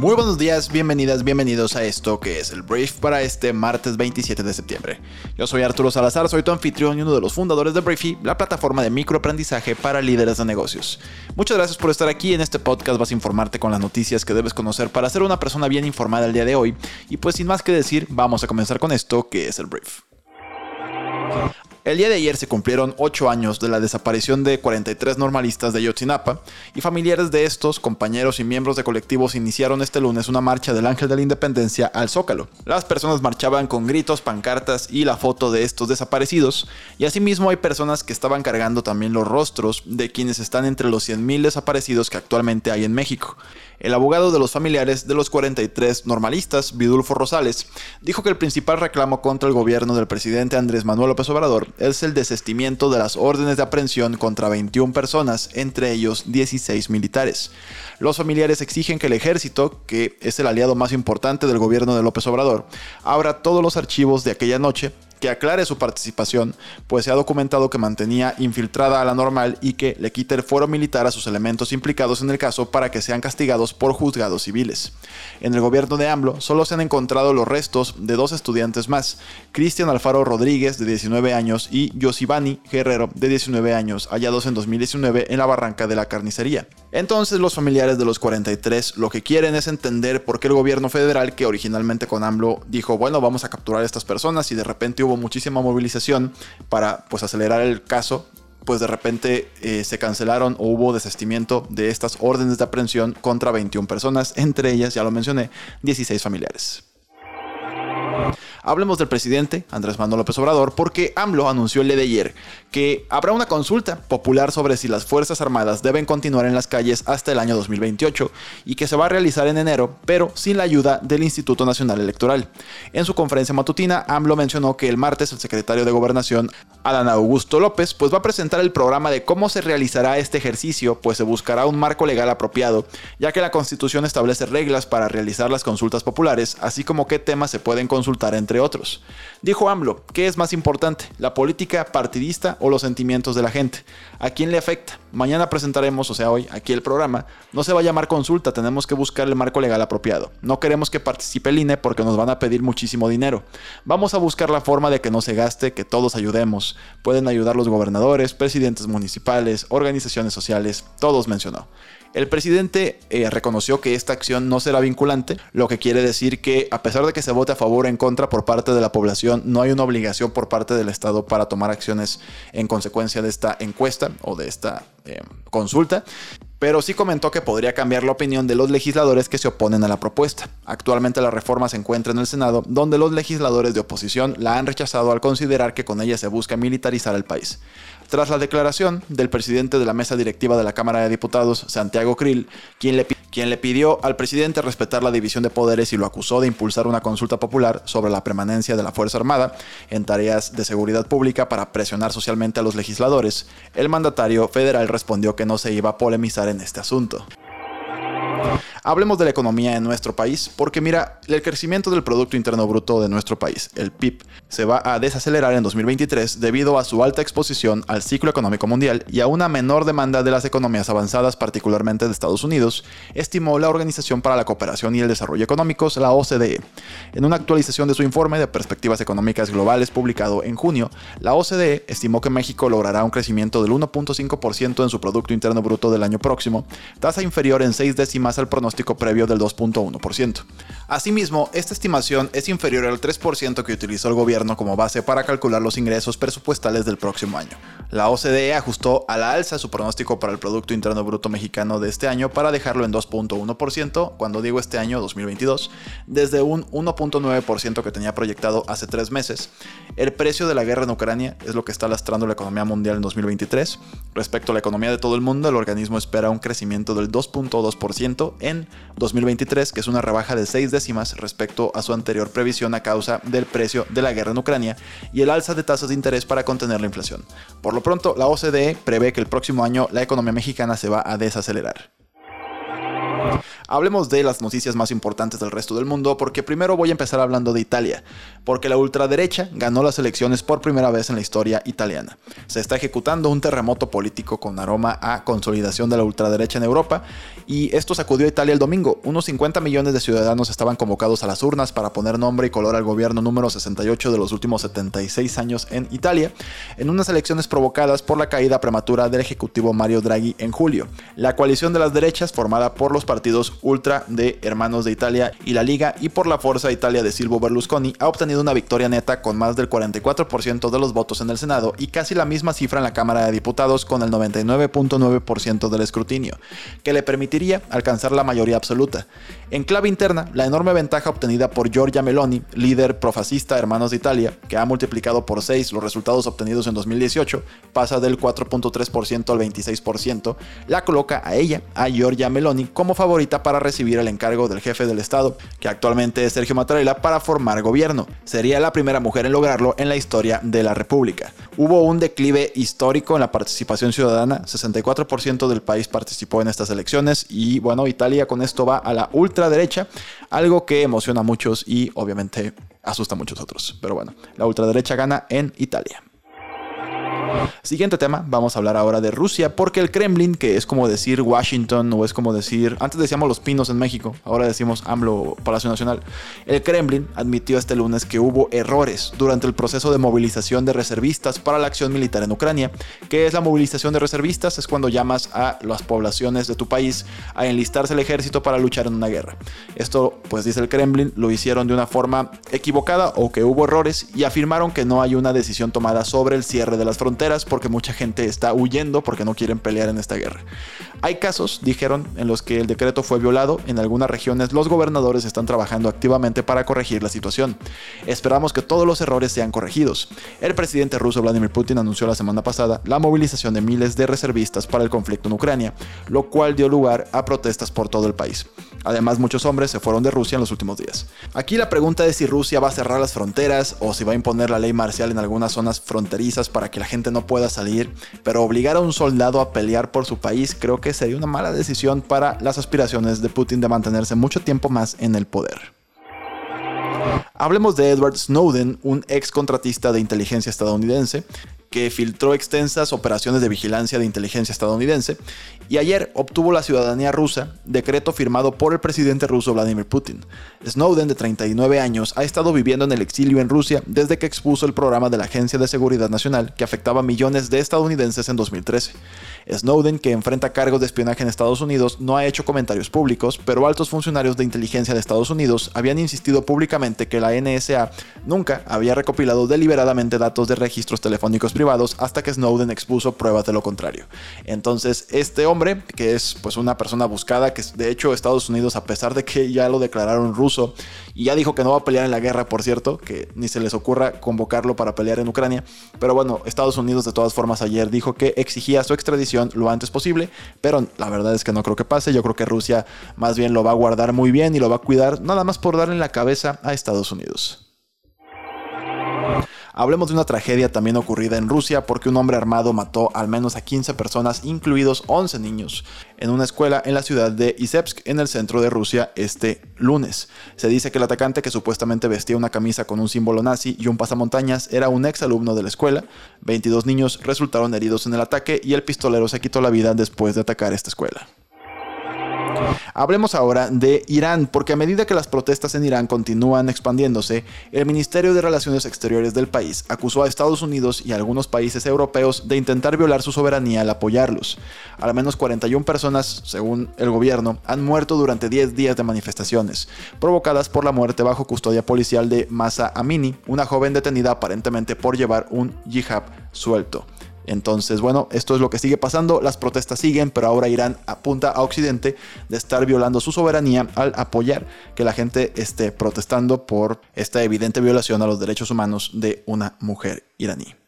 Muy buenos días, bienvenidas, bienvenidos a esto que es el brief para este martes 27 de septiembre. Yo soy Arturo Salazar, soy tu anfitrión y uno de los fundadores de Briefy, la plataforma de microaprendizaje para líderes de negocios. Muchas gracias por estar aquí en este podcast, vas a informarte con las noticias que debes conocer para ser una persona bien informada el día de hoy. Y pues sin más que decir, vamos a comenzar con esto que es el brief. El día de ayer se cumplieron 8 años de la desaparición de 43 normalistas de Yotzinapa y familiares de estos, compañeros y miembros de colectivos iniciaron este lunes una marcha del Ángel de la Independencia al Zócalo. Las personas marchaban con gritos, pancartas y la foto de estos desaparecidos y asimismo hay personas que estaban cargando también los rostros de quienes están entre los 100.000 desaparecidos que actualmente hay en México. El abogado de los familiares de los 43 normalistas, Vidulfo Rosales, dijo que el principal reclamo contra el gobierno del presidente Andrés Manuel López Obrador es el desestimiento de las órdenes de aprehensión contra 21 personas, entre ellos 16 militares. Los familiares exigen que el ejército, que es el aliado más importante del gobierno de López Obrador, abra todos los archivos de aquella noche que aclare su participación, pues se ha documentado que mantenía infiltrada a la normal y que le quite el fuero militar a sus elementos implicados en el caso para que sean castigados por juzgados civiles. En el gobierno de AMLO solo se han encontrado los restos de dos estudiantes más, Cristian Alfaro Rodríguez de 19 años y Yosibani Guerrero de 19 años, hallados en 2019 en la barranca de la carnicería. Entonces los familiares de los 43 lo que quieren es entender por qué el gobierno federal, que originalmente con AMLO dijo, bueno, vamos a capturar a estas personas y de repente hubo muchísima movilización para pues acelerar el caso, pues de repente eh, se cancelaron o hubo desestimiento de estas órdenes de aprehensión contra 21 personas, entre ellas, ya lo mencioné, 16 familiares. Hablemos del presidente Andrés Manuel López Obrador porque AMLO anunció el día de ayer que habrá una consulta popular sobre si las Fuerzas Armadas deben continuar en las calles hasta el año 2028 y que se va a realizar en enero, pero sin la ayuda del Instituto Nacional Electoral. En su conferencia matutina, AMLO mencionó que el martes el secretario de Gobernación, Adán Augusto López, pues va a presentar el programa de cómo se realizará este ejercicio, pues se buscará un marco legal apropiado, ya que la Constitución establece reglas para realizar las consultas populares, así como qué temas se pueden consultar entre otros. Dijo AMLO, ¿qué es más importante, la política partidista o los sentimientos de la gente? ¿A quién le afecta? Mañana presentaremos, o sea, hoy, aquí el programa. No se va a llamar consulta, tenemos que buscar el marco legal apropiado. No queremos que participe el INE porque nos van a pedir muchísimo dinero. Vamos a buscar la forma de que no se gaste, que todos ayudemos. Pueden ayudar los gobernadores, presidentes municipales, organizaciones sociales, todos mencionó. El presidente eh, reconoció que esta acción no será vinculante, lo que quiere decir que a pesar de que se vote a favor o en contra por parte de la población, no hay una obligación por parte del Estado para tomar acciones en consecuencia de esta encuesta o de esta eh, consulta pero sí comentó que podría cambiar la opinión de los legisladores que se oponen a la propuesta. Actualmente la reforma se encuentra en el Senado, donde los legisladores de oposición la han rechazado al considerar que con ella se busca militarizar el país. Tras la declaración del presidente de la mesa directiva de la Cámara de Diputados, Santiago Krill, quien le, quien le pidió al presidente respetar la división de poderes y lo acusó de impulsar una consulta popular sobre la permanencia de la Fuerza Armada en tareas de seguridad pública para presionar socialmente a los legisladores, el mandatario federal respondió que no se iba a polemizar en este asunto. Hablemos de la economía en nuestro país, porque mira, el crecimiento del Producto Interno Bruto de nuestro país, el PIB, se va a desacelerar en 2023 debido a su alta exposición al ciclo económico mundial y a una menor demanda de las economías avanzadas, particularmente de Estados Unidos, estimó la Organización para la Cooperación y el Desarrollo Económicos, la OCDE. En una actualización de su informe de perspectivas económicas globales publicado en junio, la OCDE estimó que México logrará un crecimiento del 1.5% en su Producto Interno Bruto del año próximo, tasa inferior en seis décimas al pronóstico previo del 2.1%. Asimismo, esta estimación es inferior al 3% que utilizó el gobierno como base para calcular los ingresos presupuestales del próximo año. La OCDE ajustó a la alza su pronóstico para el Producto Interno Bruto mexicano de este año para dejarlo en 2.1%, cuando digo este año 2022, desde un 1.9% que tenía proyectado hace tres meses. El precio de la guerra en Ucrania es lo que está lastrando la economía mundial en 2023. Respecto a la economía de todo el mundo, el organismo espera un crecimiento del 2.2% en 2023, que es una rebaja de 6 décimas respecto a su anterior previsión a causa del precio de la guerra en Ucrania y el alza de tasas de interés para contener la inflación. Por lo pronto, la OCDE prevé que el próximo año la economía mexicana se va a desacelerar. Hablemos de las noticias más importantes del resto del mundo, porque primero voy a empezar hablando de Italia, porque la ultraderecha ganó las elecciones por primera vez en la historia italiana. Se está ejecutando un terremoto político con aroma a consolidación de la ultraderecha en Europa, y esto sacudió a Italia el domingo. Unos 50 millones de ciudadanos estaban convocados a las urnas para poner nombre y color al gobierno número 68 de los últimos 76 años en Italia, en unas elecciones provocadas por la caída prematura del ejecutivo Mario Draghi en julio. La coalición de las derechas, formada por los partidos ultra de Hermanos de Italia y la Liga y por la Forza Italia de Silvio Berlusconi, ha obtenido una victoria neta con más del 44% de los votos en el Senado y casi la misma cifra en la Cámara de Diputados con el 99.9% del escrutinio, que le permitiría alcanzar la mayoría absoluta. En clave interna, la enorme ventaja obtenida por Giorgia Meloni, líder profascista Hermanos de Italia, que ha multiplicado por 6 los resultados obtenidos en 2018, pasa del 4.3% al 26%, la coloca a ella, a Giorgia Meloni, como favorita para recibir el encargo del jefe del Estado, que actualmente es Sergio Mattarella, para formar gobierno. Sería la primera mujer en lograrlo en la historia de la República. Hubo un declive histórico en la participación ciudadana, 64% del país participó en estas elecciones y bueno, Italia con esto va a la ultraderecha, algo que emociona a muchos y obviamente asusta a muchos otros. Pero bueno, la ultraderecha gana en Italia. Siguiente tema, vamos a hablar ahora de Rusia, porque el Kremlin, que es como decir Washington o es como decir, antes decíamos los pinos en México, ahora decimos AMLO Palacio Nacional, el Kremlin admitió este lunes que hubo errores durante el proceso de movilización de reservistas para la acción militar en Ucrania. ¿Qué es la movilización de reservistas? Es cuando llamas a las poblaciones de tu país a enlistarse el ejército para luchar en una guerra. Esto, pues dice el Kremlin, lo hicieron de una forma equivocada o que hubo errores y afirmaron que no hay una decisión tomada sobre el cierre de las fronteras porque mucha gente está huyendo porque no quieren pelear en esta guerra. Hay casos, dijeron, en los que el decreto fue violado. En algunas regiones los gobernadores están trabajando activamente para corregir la situación. Esperamos que todos los errores sean corregidos. El presidente ruso Vladimir Putin anunció la semana pasada la movilización de miles de reservistas para el conflicto en Ucrania, lo cual dio lugar a protestas por todo el país. Además, muchos hombres se fueron de Rusia en los últimos días. Aquí la pregunta es si Rusia va a cerrar las fronteras o si va a imponer la ley marcial en algunas zonas fronterizas para que la gente no pueda salir, pero obligar a un soldado a pelear por su país creo que sería una mala decisión para las aspiraciones de Putin de mantenerse mucho tiempo más en el poder. Hablemos de Edward Snowden, un ex contratista de inteligencia estadounidense que filtró extensas operaciones de vigilancia de inteligencia estadounidense y ayer obtuvo la ciudadanía rusa, decreto firmado por el presidente ruso Vladimir Putin. Snowden, de 39 años, ha estado viviendo en el exilio en Rusia desde que expuso el programa de la Agencia de Seguridad Nacional que afectaba a millones de estadounidenses en 2013. Snowden, que enfrenta cargos de espionaje en Estados Unidos, no ha hecho comentarios públicos, pero altos funcionarios de inteligencia de Estados Unidos habían insistido públicamente que la NSA nunca había recopilado deliberadamente datos de registros telefónicos hasta que Snowden expuso pruebas de lo contrario. Entonces, este hombre, que es pues una persona buscada, que de hecho Estados Unidos, a pesar de que ya lo declararon ruso y ya dijo que no va a pelear en la guerra, por cierto, que ni se les ocurra convocarlo para pelear en Ucrania, pero bueno, Estados Unidos de todas formas ayer dijo que exigía su extradición lo antes posible, pero la verdad es que no creo que pase, yo creo que Rusia más bien lo va a guardar muy bien y lo va a cuidar nada más por darle la cabeza a Estados Unidos. Hablemos de una tragedia también ocurrida en Rusia porque un hombre armado mató al menos a 15 personas, incluidos 11 niños, en una escuela en la ciudad de Isevsk, en el centro de Rusia, este lunes. Se dice que el atacante, que supuestamente vestía una camisa con un símbolo nazi y un pasamontañas, era un ex alumno de la escuela. 22 niños resultaron heridos en el ataque y el pistolero se quitó la vida después de atacar esta escuela. Hablemos ahora de Irán, porque a medida que las protestas en Irán continúan expandiéndose, el Ministerio de Relaciones Exteriores del país acusó a Estados Unidos y a algunos países europeos de intentar violar su soberanía al apoyarlos. Al menos 41 personas, según el gobierno, han muerto durante 10 días de manifestaciones, provocadas por la muerte bajo custodia policial de Masa Amini, una joven detenida aparentemente por llevar un yihad suelto. Entonces, bueno, esto es lo que sigue pasando, las protestas siguen, pero ahora Irán apunta a Occidente de estar violando su soberanía al apoyar que la gente esté protestando por esta evidente violación a los derechos humanos de una mujer iraní.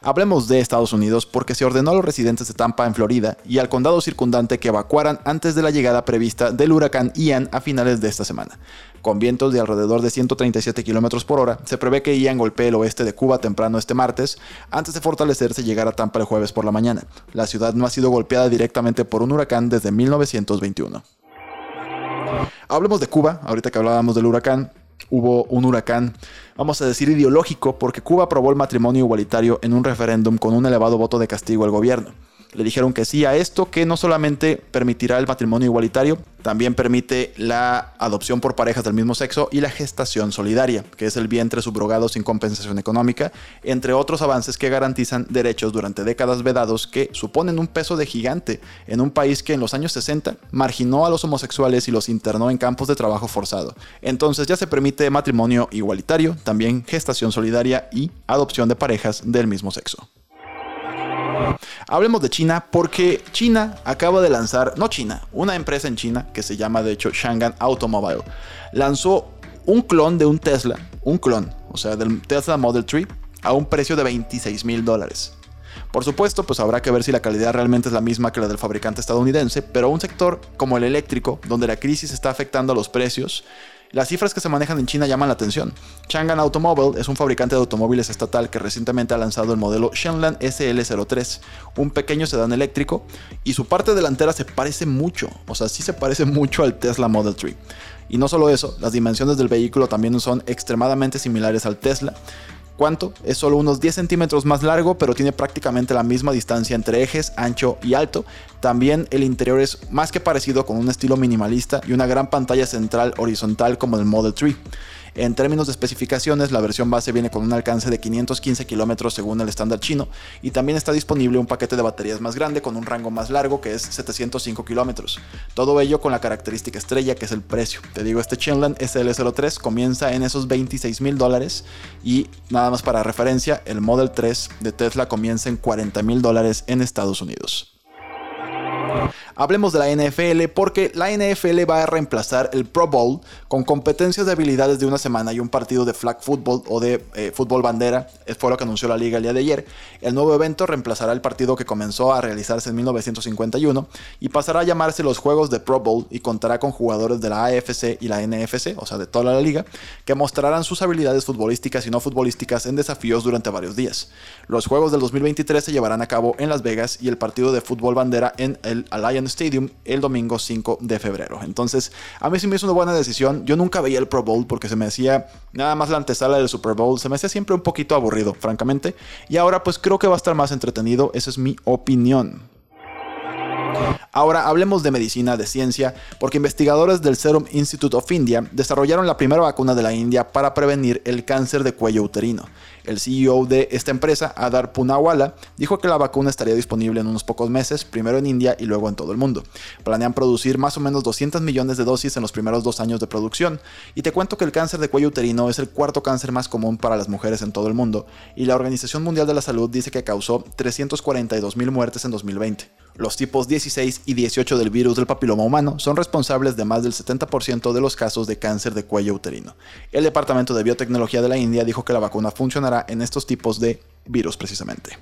Hablemos de Estados Unidos porque se ordenó a los residentes de Tampa en Florida y al condado circundante que evacuaran antes de la llegada prevista del huracán Ian a finales de esta semana. Con vientos de alrededor de 137 km por hora, se prevé que Ian golpee el oeste de Cuba temprano este martes, antes de fortalecerse y llegar a Tampa el jueves por la mañana. La ciudad no ha sido golpeada directamente por un huracán desde 1921. Hablemos de Cuba, ahorita que hablábamos del huracán hubo un huracán, vamos a decir ideológico, porque Cuba aprobó el matrimonio igualitario en un referéndum con un elevado voto de castigo al gobierno le dijeron que sí a esto, que no solamente permitirá el matrimonio igualitario, también permite la adopción por parejas del mismo sexo y la gestación solidaria, que es el vientre subrogado sin compensación económica, entre otros avances que garantizan derechos durante décadas vedados que suponen un peso de gigante en un país que en los años 60 marginó a los homosexuales y los internó en campos de trabajo forzado. Entonces ya se permite matrimonio igualitario, también gestación solidaria y adopción de parejas del mismo sexo. Hablemos de China porque China acaba de lanzar, no China, una empresa en China que se llama de hecho Shanghai Automobile, lanzó un clon de un Tesla, un clon, o sea, del Tesla Model 3 a un precio de 26 mil dólares. Por supuesto, pues habrá que ver si la calidad realmente es la misma que la del fabricante estadounidense, pero un sector como el eléctrico, donde la crisis está afectando a los precios, las cifras que se manejan en China llaman la atención. Chang'an Automobile es un fabricante de automóviles estatal que recientemente ha lanzado el modelo Shenlan SL03, un pequeño sedán eléctrico, y su parte delantera se parece mucho, o sea, sí se parece mucho al Tesla Model 3. Y no solo eso, las dimensiones del vehículo también son extremadamente similares al Tesla. ¿Cuánto? Es solo unos 10 centímetros más largo, pero tiene prácticamente la misma distancia entre ejes, ancho y alto. También el interior es más que parecido con un estilo minimalista y una gran pantalla central horizontal como el Model 3. En términos de especificaciones, la versión base viene con un alcance de 515 kilómetros según el estándar chino y también está disponible un paquete de baterías más grande con un rango más largo que es 705 kilómetros. Todo ello con la característica estrella que es el precio. Te digo, este Chenlan SL03 comienza en esos 26 mil dólares y nada más para referencia, el Model 3 de Tesla comienza en 40 mil dólares en Estados Unidos. Hablemos de la NFL porque la NFL va a reemplazar el Pro Bowl con competencias de habilidades de una semana y un partido de flag football o de eh, fútbol bandera. Fue lo que anunció la liga el día de ayer. El nuevo evento reemplazará el partido que comenzó a realizarse en 1951 y pasará a llamarse los Juegos de Pro Bowl y contará con jugadores de la AFC y la NFC, o sea, de toda la liga, que mostrarán sus habilidades futbolísticas y no futbolísticas en desafíos durante varios días. Los Juegos del 2023 se llevarán a cabo en Las Vegas y el partido de fútbol bandera en el Alliance Stadium el domingo 5 de febrero. Entonces, a mí sí me hizo una buena decisión. Yo nunca veía el Pro Bowl porque se me hacía nada más la antesala del Super Bowl. Se me hacía siempre un poquito aburrido, francamente. Y ahora pues creo que va a estar más entretenido. Esa es mi opinión. Ahora hablemos de medicina, de ciencia, porque investigadores del Serum Institute of India desarrollaron la primera vacuna de la India para prevenir el cáncer de cuello uterino. El CEO de esta empresa, Adar Punawala, dijo que la vacuna estaría disponible en unos pocos meses, primero en India y luego en todo el mundo. Planean producir más o menos 200 millones de dosis en los primeros dos años de producción. Y te cuento que el cáncer de cuello uterino es el cuarto cáncer más común para las mujeres en todo el mundo, y la Organización Mundial de la Salud dice que causó 342 mil muertes en 2020. Los tipos 16 y 18 del virus del papiloma humano son responsables de más del 70% de los casos de cáncer de cuello uterino. El Departamento de Biotecnología de la India dijo que la vacuna funcionará en estos tipos de virus precisamente.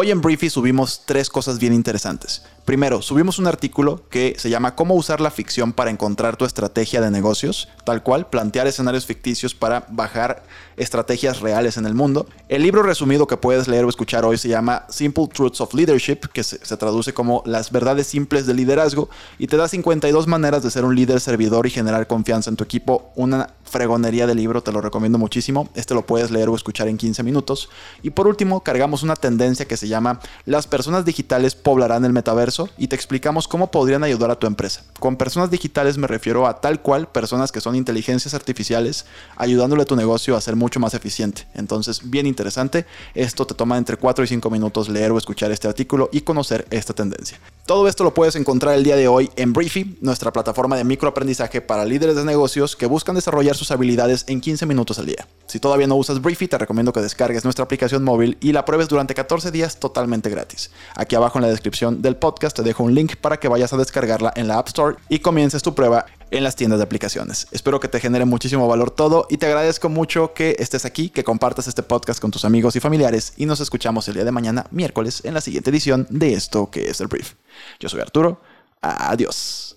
Hoy en Briefy subimos tres cosas bien interesantes. Primero, subimos un artículo que se llama Cómo usar la ficción para encontrar tu estrategia de negocios, tal cual, plantear escenarios ficticios para bajar estrategias reales en el mundo. El libro resumido que puedes leer o escuchar hoy se llama Simple Truths of Leadership, que se, traduce como Las verdades simples del liderazgo, y te da 52 maneras de ser un líder servidor y generar confianza en tu equipo. Una fregonería de libro, te lo recomiendo muchísimo. Este lo puedes leer o escuchar en 15 minutos. Y por último, cargamos una tendencia que se llama Las personas digitales poblarán el metaverso y te explicamos cómo podrían ayudar a tu empresa. Con personas digitales me refiero a tal cual personas que son inteligencias artificiales ayudándole a tu negocio a ser mucho más eficiente. Entonces, bien interesante. Esto te toma entre 4 y 5 minutos leer o escuchar este artículo y conocer esta tendencia. Todo esto lo puedes encontrar el día de hoy en Briefy, nuestra plataforma de microaprendizaje para líderes de negocios que buscan desarrollar sus habilidades en 15 minutos al día. Si todavía no usas Briefy, te recomiendo que descargues nuestra aplicación móvil y la pruebes durante 14 días totalmente gratis. Aquí abajo en la descripción del podcast te dejo un link para que vayas a descargarla en la App Store y comiences tu prueba en las tiendas de aplicaciones. Espero que te genere muchísimo valor todo y te agradezco mucho que estés aquí, que compartas este podcast con tus amigos y familiares y nos escuchamos el día de mañana, miércoles, en la siguiente edición de esto que es el brief. Yo soy Arturo. Adiós.